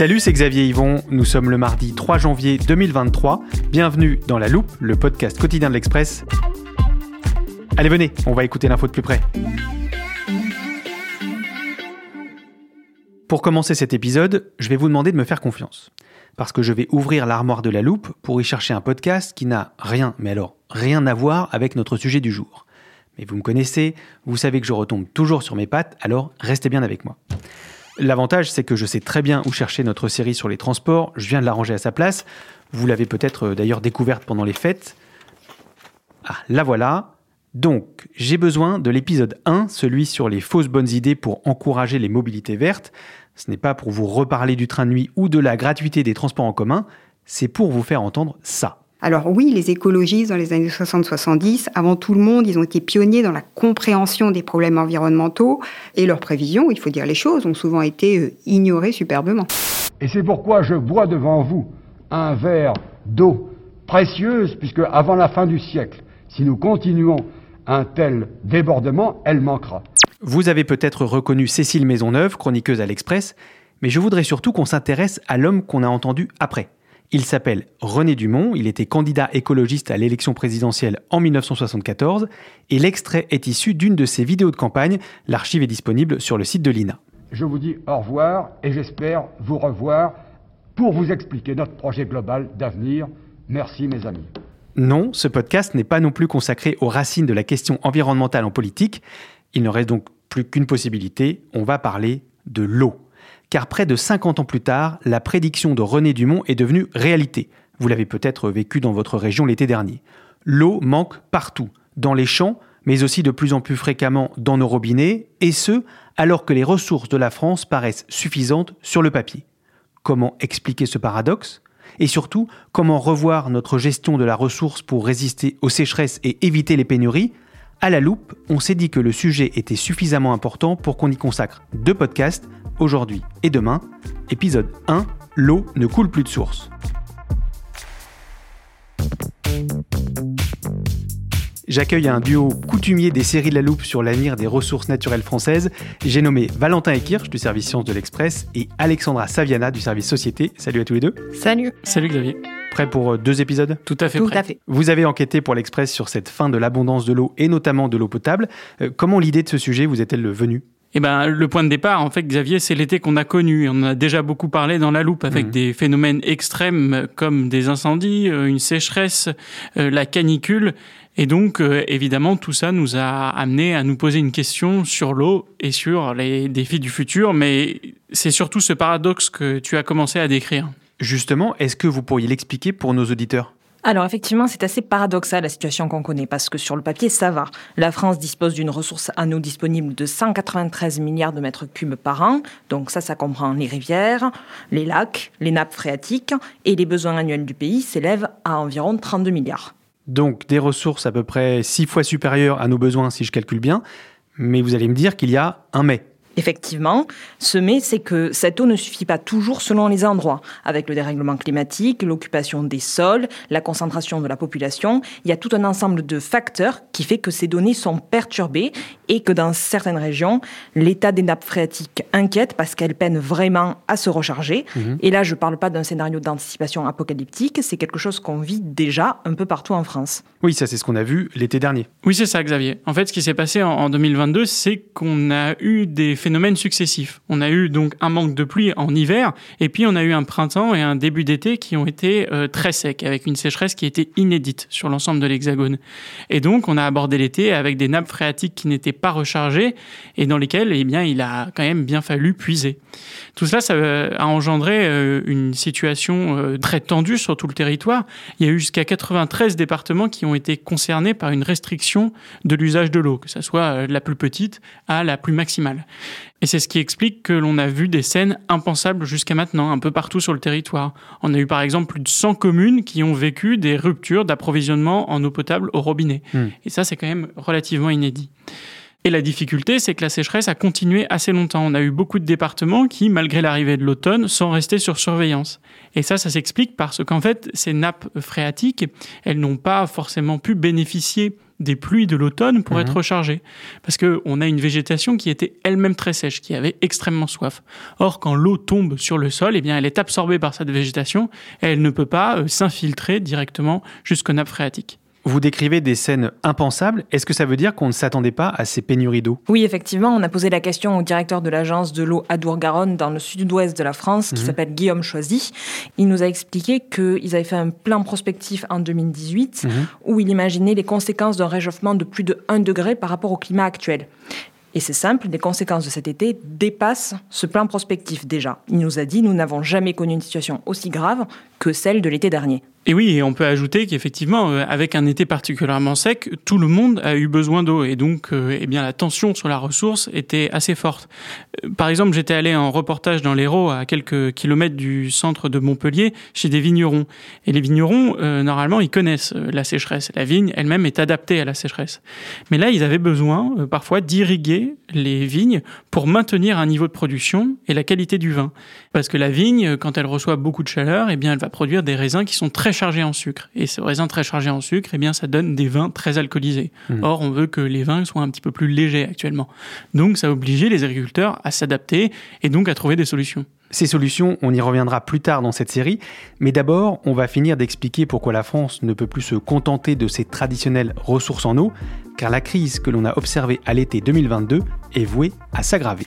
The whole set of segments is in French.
Salut, c'est Xavier Yvon. Nous sommes le mardi 3 janvier 2023. Bienvenue dans La Loupe, le podcast quotidien de l'Express. Allez, venez, on va écouter l'info de plus près. Pour commencer cet épisode, je vais vous demander de me faire confiance. Parce que je vais ouvrir l'armoire de la loupe pour y chercher un podcast qui n'a rien, mais alors rien à voir avec notre sujet du jour. Mais vous me connaissez, vous savez que je retombe toujours sur mes pattes, alors restez bien avec moi. L'avantage, c'est que je sais très bien où chercher notre série sur les transports, je viens de la ranger à sa place. Vous l'avez peut-être euh, d'ailleurs découverte pendant les fêtes. Ah, la voilà. Donc, j'ai besoin de l'épisode 1, celui sur les fausses bonnes idées pour encourager les mobilités vertes. Ce n'est pas pour vous reparler du train de nuit ou de la gratuité des transports en commun, c'est pour vous faire entendre ça. Alors oui, les écologistes dans les années 60-70, avant tout le monde, ils ont été pionniers dans la compréhension des problèmes environnementaux et leurs prévisions, il faut dire les choses, ont souvent été euh, ignorées superbement. Et c'est pourquoi je bois devant vous un verre d'eau précieuse, puisque avant la fin du siècle, si nous continuons un tel débordement, elle manquera. Vous avez peut-être reconnu Cécile Maisonneuve, chroniqueuse à l'Express, mais je voudrais surtout qu'on s'intéresse à l'homme qu'on a entendu après. Il s'appelle René Dumont, il était candidat écologiste à l'élection présidentielle en 1974, et l'extrait est issu d'une de ses vidéos de campagne. L'archive est disponible sur le site de l'INA. Je vous dis au revoir et j'espère vous revoir pour vous expliquer notre projet global d'avenir. Merci mes amis. Non, ce podcast n'est pas non plus consacré aux racines de la question environnementale en politique. Il ne reste donc plus qu'une possibilité, on va parler de l'eau car près de 50 ans plus tard, la prédiction de René Dumont est devenue réalité. Vous l'avez peut-être vécu dans votre région l'été dernier. L'eau manque partout, dans les champs, mais aussi de plus en plus fréquemment dans nos robinets, et ce, alors que les ressources de la France paraissent suffisantes sur le papier. Comment expliquer ce paradoxe? Et surtout, comment revoir notre gestion de la ressource pour résister aux sécheresses et éviter les pénuries? À la loupe, on s'est dit que le sujet était suffisamment important pour qu'on y consacre deux podcasts aujourd'hui et demain. Épisode 1, l'eau ne coule plus de source. J'accueille un duo coutumier des séries de la loupe sur l'avenir des ressources naturelles françaises. J'ai nommé Valentin Ekirch du service Sciences de l'Express et Alexandra Saviana du service Société. Salut à tous les deux. Salut. Salut Xavier. Prêt pour euh, deux épisodes? Tout à fait Tout prêt. à fait. Vous avez enquêté pour l'Express sur cette fin de l'abondance de l'eau et notamment de l'eau potable. Euh, comment l'idée de ce sujet vous est-elle venue? Eh ben, le point de départ, en fait, Xavier, c'est l'été qu'on a connu. On en a déjà beaucoup parlé dans la loupe avec Mhm. des phénomènes extrêmes comme des incendies, euh, une sécheresse, euh, la canicule. Et donc, euh, évidemment, tout ça nous a amené à nous poser une question sur l'eau et sur les défis du futur. Mais c'est surtout ce paradoxe que tu as commencé à décrire. Justement, est-ce que vous pourriez l'expliquer pour nos auditeurs? Alors effectivement, c'est assez paradoxal la situation qu'on connaît parce que sur le papier, ça va. La France dispose d'une ressource en eau disponible de 193 milliards de mètres cubes par an. Donc ça, ça comprend les rivières, les lacs, les nappes phréatiques et les besoins annuels du pays s'élèvent à environ 32 milliards. Donc des ressources à peu près six fois supérieures à nos besoins si je calcule bien, mais vous allez me dire qu'il y a un mais. Effectivement, ce mais, c'est que cette eau ne suffit pas toujours selon les endroits. Avec le dérèglement climatique, l'occupation des sols, la concentration de la population, il y a tout un ensemble de facteurs qui fait que ces données sont perturbées et que dans certaines régions, l'état des nappes phréatiques inquiète parce qu'elles peinent vraiment à se recharger. Et là, je ne parle pas d'un scénario d'anticipation apocalyptique, c'est quelque chose qu'on vit déjà un peu partout en France. Oui, ça c'est ce qu'on a vu l'été dernier. Oui, c'est ça, Xavier. En fait, ce qui s'est passé en- en 2022, c'est qu'on a eu des phénomènes On a eu donc un manque de pluie en hiver, et puis on a eu un printemps et un début d'été qui ont été euh, très secs, avec une sécheresse qui était inédite sur l'ensemble de l'Hexagone. Et donc on a abordé l'été avec des nappes phréatiques qui n'étaient pas rechargées et dans lesquelles eh bien, il a quand même bien fallu puiser. Tout cela, euh, a engendré euh, une situation très tendue sur tout le territoire. Il y a eu jusqu'à 93 départements qui ont été concernés par une restriction de l'usage de l'eau, que ce soit la plus petite à la plus maximale. Et c'est ce qui explique que l'on a vu des scènes impensables jusqu'à maintenant, un peu partout sur le territoire. On a eu par exemple plus de 100 communes qui ont vécu des ruptures d'approvisionnement en eau potable au robinet. Hmm. Et ça, c'est quand même relativement inédit. Et la difficulté, c'est que la sécheresse a continué assez longtemps. On a eu beaucoup de départements qui, malgré l'arrivée de l'automne, sont restés sur surveillance. Et ça, ça s'explique parce qu'en fait, ces nappes phréatiques, elles n'ont pas forcément pu bénéficier des pluies de l'automne pour mhm. être rechargées. Parce qu'on a une végétation qui était elle-même très sèche, qui avait extrêmement soif. Or, quand l'eau tombe sur le sol, eh bien, elle est absorbée par cette végétation et elle ne peut pas euh, s'infiltrer directement jusqu'aux nappes phréatiques. Vous décrivez des scènes impensables. Est-ce que ça veut dire qu'on ne s'attendait pas à ces pénuries d'eau? Oui, effectivement. On a posé la question au directeur de l'agence de l'eau Adour-Garonne dans le sud-ouest de la France, qui mhm. s'appelle Guillaume Choisy. Il nous a expliqué qu'ils avaient fait un plan prospectif en 2018 mhm. où il imaginait les conséquences d'un réchauffement de plus de 1 degré par rapport au climat actuel. Et c'est simple, les conséquences de cet été dépassent ce plan prospectif déjà. Il nous a dit nous n'avons jamais connu une situation aussi grave que celle de l'été dernier. Et oui, et on peut ajouter qu'effectivement, euh, avec un été particulièrement sec, tout le monde a eu besoin d'eau et donc, euh, eh bien, la tension sur la ressource était assez forte. Euh, par exemple, j'étais allé en reportage dans l'Hérault, à quelques kilomètres du centre de Montpellier, chez des vignerons. Et les vignerons, normalement, ils connaissent la sécheresse. La vigne elle-même est adaptée à la sécheresse. Mais là, ils avaient besoin parfois d'irriguer les vignes pour maintenir un niveau de production et la qualité du vin. Parce que la vigne, quand elle reçoit beaucoup de chaleur, eh bien, elle va produire des raisins qui sont très en sucre. Et ce raisin très chargé en sucre, eh bien, ça donne des vins très alcoolisés. Hmm. Or, on veut que les vins soient un petit peu plus légers actuellement. Donc, ça a obligé les agriculteurs à s'adapter et donc à trouver des solutions. Ces solutions, on y reviendra plus tard dans cette série, mais d'abord, on va finir d'expliquer pourquoi la France ne peut plus se contenter de ses traditionnelles ressources en eau, car la crise que l'on a observée à l'été 2022 est vouée à s'aggraver.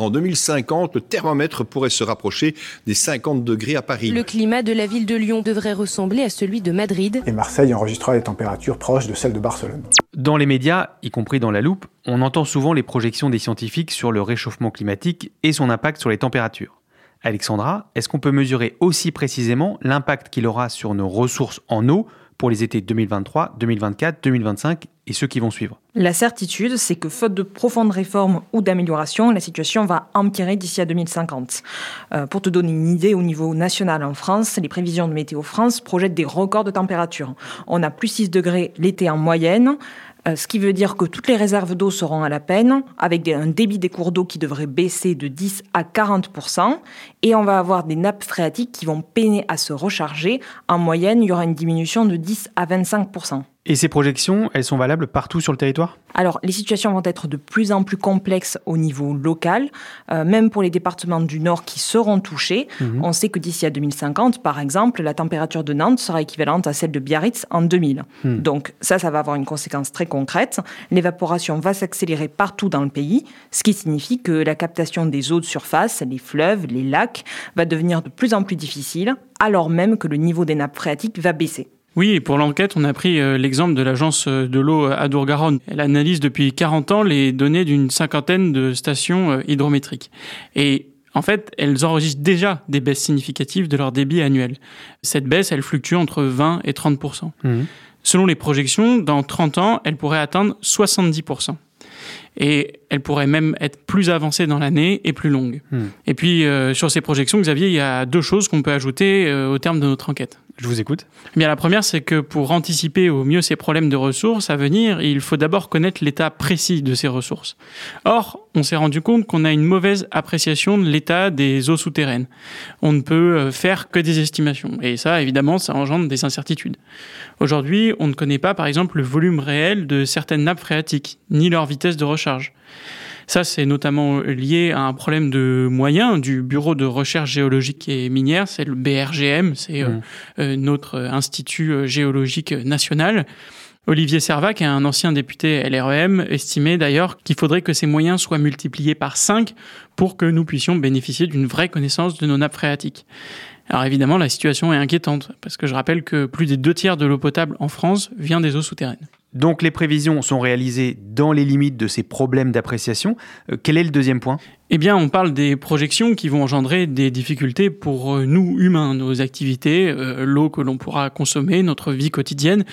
En 2050, le thermomètre pourrait se rapprocher des 50 degrés à Paris. Le climat de la ville de Lyon devrait ressembler à celui de Madrid. Et Marseille enregistrera des températures proches de celles de Barcelone. Dans les médias, y compris dans la loupe, on entend souvent les projections des scientifiques sur le réchauffement climatique et son impact sur les températures. Alexandra, est-ce qu'on peut mesurer aussi précisément l'impact qu'il aura sur nos ressources en eau pour les étés 2023, 2024, 2025 et ceux qui vont suivre La certitude, c'est que faute de profondes réformes ou d'améliorations, la situation va empirer d'ici à 2050. Euh, pour te donner une idée, au niveau national en France, les prévisions de Météo France projettent des records de température. On a plus 6 degrés l'été en moyenne, ce qui veut dire que toutes les réserves d'eau seront à la peine, avec un débit des cours d'eau qui devrait baisser de 10 à 40% et on va avoir des nappes phréatiques qui vont peiner à se recharger. En moyenne, il y aura une diminution de 10 à 25 et ces projections, elles sont valables partout sur le territoire? Alors, les situations vont être de plus en plus complexes au niveau local, euh, même pour les départements du Nord qui seront touchés. Mhm. On sait que d'ici à 2050, par exemple, la température de Nantes sera équivalente à celle de Biarritz en 2000. Hmm. Donc ça, ça va avoir une conséquence très concrète. L'évaporation va s'accélérer partout dans le pays, ce qui signifie que la captation des eaux de surface, les fleuves, les lacs, va devenir de plus en plus difficile, alors même que le niveau des nappes phréatiques va baisser. Oui, et pour l'enquête, on a pris euh, l'exemple de l'agence euh, de l'eau Adour-Garonne. Elle analyse depuis 40 ans les données d'une cinquantaine de stations euh, hydrométriques. Et en fait, elles enregistrent déjà des baisses significatives de leur débit annuel. Cette baisse, elle fluctue entre 20 et 30% mmh. Selon les projections, dans 30 ans, elle pourrait atteindre 70 Et elle pourrait même être plus avancée dans l'année et plus longue. Hmm. Et puis, euh, sur ces projections, Xavier, il y a deux choses qu'on peut ajouter euh, au terme de notre enquête. Je vous écoute. Eh bien, la première, c'est que pour anticiper au mieux ces problèmes de ressources à venir, il faut d'abord connaître l'état précis de ces ressources. Or, on s'est rendu compte qu'on a une mauvaise appréciation de l'état des eaux souterraines. On ne peut euh, faire que des estimations. Et ça, évidemment, ça engendre des incertitudes. Aujourd'hui, on ne connaît pas, par exemple, le volume réel de certaines nappes phréatiques, ni leur vitesse de recharge. Ça, c'est notamment lié à un problème de moyens du Bureau de recherche géologique et minière, c'est le BRGM, c'est euh, Mmh. euh, notre institut euh, géologique national. Olivier Servac, un ancien député LREM, estimait d'ailleurs qu'il faudrait que ces moyens soient multipliés par 5 pour que nous puissions bénéficier d'une vraie connaissance de nos nappes phréatiques. Alors évidemment, la situation est inquiétante, parce que je rappelle que plus des deux tiers de l'eau potable en France vient des eaux souterraines. Donc les prévisions sont réalisées dans les limites de ces problèmes d'appréciation. Euh, quel est le deuxième point? Eh bien, on parle des projections qui vont engendrer des difficultés pour euh, nous, humains, nos activités, euh, l'eau que l'on pourra consommer, notre vie quotidienne.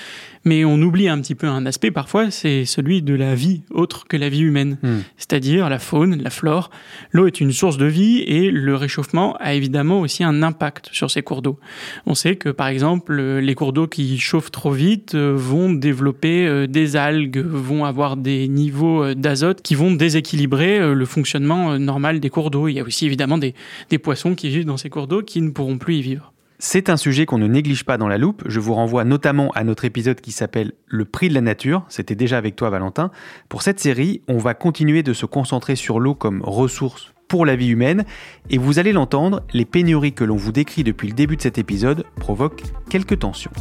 Mais on oublie un petit peu un aspect parfois, c'est celui de la vie autre que la vie humaine, Hmm. c'est-à-dire la faune, la flore. L'eau est une source de vie et le réchauffement a évidemment aussi un impact sur ces cours d'eau. On sait que par exemple, les cours d'eau qui chauffent trop vite euh, vont développer des algues, vont avoir des niveaux d'azote qui vont déséquilibrer le fonctionnement euh, normal des cours d'eau. Il y a aussi évidemment des, des poissons qui vivent dans ces cours d'eau qui ne pourront plus y vivre. C'est un sujet qu'on ne néglige pas dans la loupe. Je vous renvoie notamment à notre épisode qui s'appelle Le prix de la nature. C'était déjà avec toi, Valentin. Pour cette série, on va continuer de se concentrer sur l'eau comme ressource pour la vie humaine. Et vous allez l'entendre, les pénuries que l'on vous décrit depuis le début de cet épisode provoquent quelques tensions.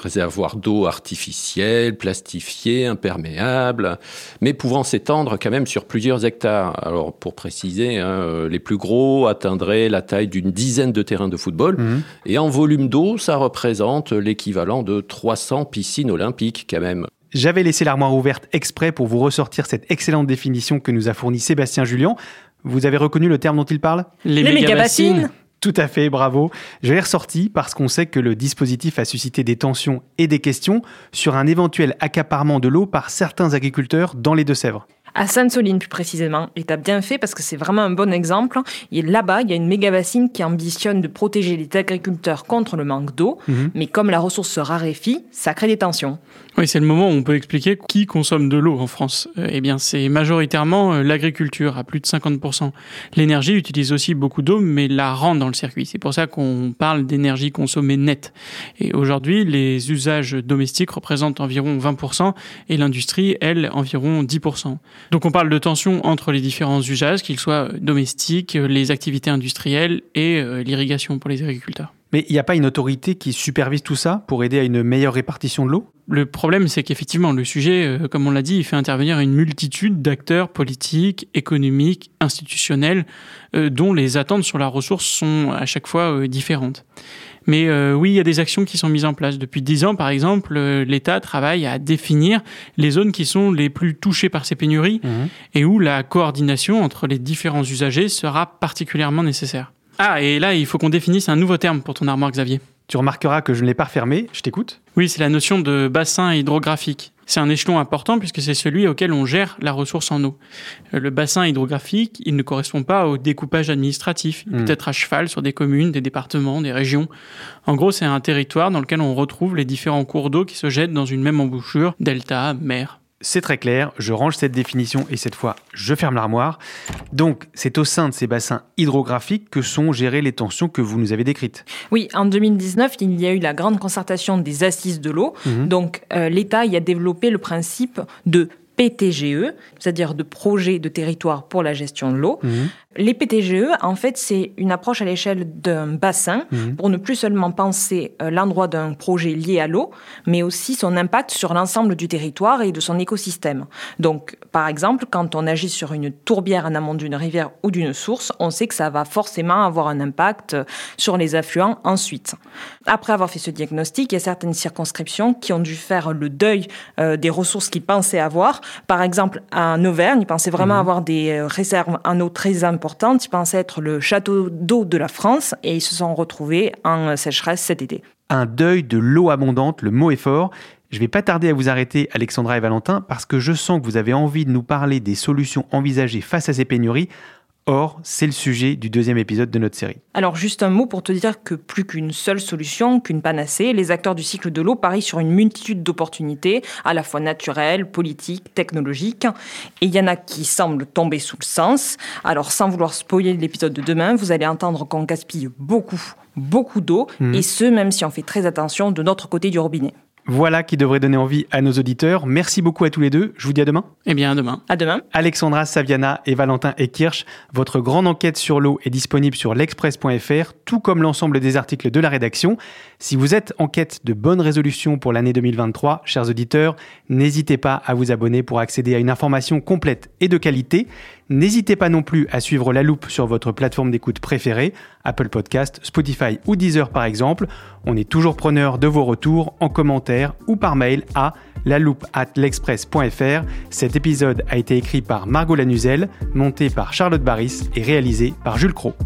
Réservoir d'eau artificiel, plastifié, imperméable, mais pouvant s'étendre quand même sur plusieurs hectares. Alors pour préciser, hein, euh, les plus gros atteindraient la taille d'une dizaine de terrains de football, Mhm. et en volume d'eau, ça représente l'équivalent de 300 piscines olympiques quand même. J'avais laissé l'armoire ouverte exprès pour vous ressortir cette excellente définition que nous a fournie Sébastien Julien. Vous avez reconnu le terme dont il parle? Les, Les mégabassines Tout à fait, bravo. Je l'ai ressorti parce qu'on sait que le dispositif a suscité des tensions et des questions sur un éventuel accaparement de l'eau par certains agriculteurs dans les Deux-Sèvres. À Sainte-Soline plus précisément. Et t'as bien fait parce que c'est vraiment un bon exemple. Et là-bas, il y a une méga bassine qui ambitionne de protéger les agriculteurs contre le manque d'eau. Mhm. Mais comme la ressource se raréfie, ça crée des tensions. Oui, c'est le moment où on peut expliquer qui consomme de l'eau en France. Euh, eh bien, c'est majoritairement euh, l'agriculture, à plus de 50%. L'énergie utilise aussi beaucoup d'eau, mais la rentre dans le circuit. C'est pour ça qu'on parle d'énergie consommée nette. Et aujourd'hui, les usages domestiques représentent environ 20% et l'industrie, elle, environ 10%. Donc on parle de tension entre les différents usages, qu'ils soient domestiques, euh, les activités industrielles et l'irrigation pour les agriculteurs. Mais il n'y a pas une autorité qui supervise tout ça pour aider à une meilleure répartition de l'eau? Le problème, c'est qu'effectivement, le sujet, euh, comme on l'a dit, il fait intervenir une multitude d'acteurs politiques, économiques, institutionnels, euh, dont les attentes sur la ressource sont à chaque fois euh, différentes. Mais euh, oui, il y a des actions qui sont mises en place. Depuis dix ans, par exemple, euh, l'État travaille à définir les zones qui sont les plus touchées par ces pénuries et où la coordination entre les différents usagers sera particulièrement nécessaire. Ah, et là, il faut qu'on définisse un nouveau terme pour ton armoire, Xavier. Tu remarqueras que je ne l'ai pas refermé, je t'écoute. Oui, c'est la notion de bassin hydrographique. C'est un échelon important puisque c'est celui auquel on gère la ressource en eau. Euh, Le bassin hydrographique, il ne correspond pas au découpage administratif. Il peut être à cheval sur des communes, des départements, des régions. En gros, c'est un territoire dans lequel on retrouve les différents cours d'eau qui se jettent dans une même embouchure, delta, mer. C'est très clair, je range cette définition et cette fois, je ferme l'armoire. Donc, c'est au sein de ces bassins hydrographiques que sont gérées les tensions que vous nous avez décrites. Oui, en 2019, il y a eu la grande concertation des assises de l'eau. Mhm. Donc, euh, l'État y a développé le principe de PTGE, c'est-à-dire de projet de territoire pour la gestion de l'eau. Mhm. Les PTGE, en fait, c'est une approche à l'échelle d'un bassin Mhm. pour ne plus seulement penser euh, l'endroit d'un projet lié à l'eau, mais aussi son impact sur l'ensemble du territoire et de son écosystème. Donc, par exemple, quand on agit sur une tourbière en amont d'une rivière ou d'une source, on sait que ça va forcément avoir un impact sur les affluents ensuite. Après avoir fait ce diagnostic, il y a certaines circonscriptions qui ont dû faire le deuil euh, des ressources qu'ils pensaient avoir. Par exemple, en Auvergne, ils pensaient vraiment avoir des euh, réserves en eau très importantes importante. Ils pensaient être le château d'eau de la France et ils se sont retrouvés en sécheresse cet été. Un deuil de l'eau abondante, le mot est fort. Je ne vais pas tarder à vous arrêter, Alexandra et Valentin, parce que je sens que vous avez envie de nous parler des solutions envisagées face à ces pénuries. Or, c'est le sujet du deuxième épisode de notre série. Alors juste un mot pour te dire que plus qu'une seule solution, qu'une panacée, les acteurs du cycle de l'eau parient sur une multitude d'opportunités, à la fois naturelles, politiques, technologiques, et il y en a qui semblent tomber sous le sens. Alors sans vouloir spoiler l'épisode de demain, vous allez entendre qu'on gaspille beaucoup, beaucoup d'eau, Mhm. et ce même si on fait très attention de notre côté du robinet. Voilà qui devrait donner envie à nos auditeurs. Merci beaucoup à tous les deux. Je vous dis à demain. Eh bien, à demain. À demain. Alexandra Saviana et Valentin Ekirch, votre grande enquête sur l'eau est disponible sur l'express.fr, tout comme l'ensemble des articles de la rédaction. Si vous êtes en quête de bonnes résolutions pour l'année 2023, chers auditeurs, n'hésitez pas à vous abonner pour accéder à une information complète et de qualité. N'hésitez pas non plus à suivre La Loupe sur votre plateforme d'écoute préférée, Apple Podcast, Spotify ou Deezer par exemple. On est toujours preneur de vos retours en commentaire ou par mail à laloupe at l'express.fr. Cet épisode a été écrit par Margot Lanuzel, monté par Charlotte Barris et réalisé par Jules Cros.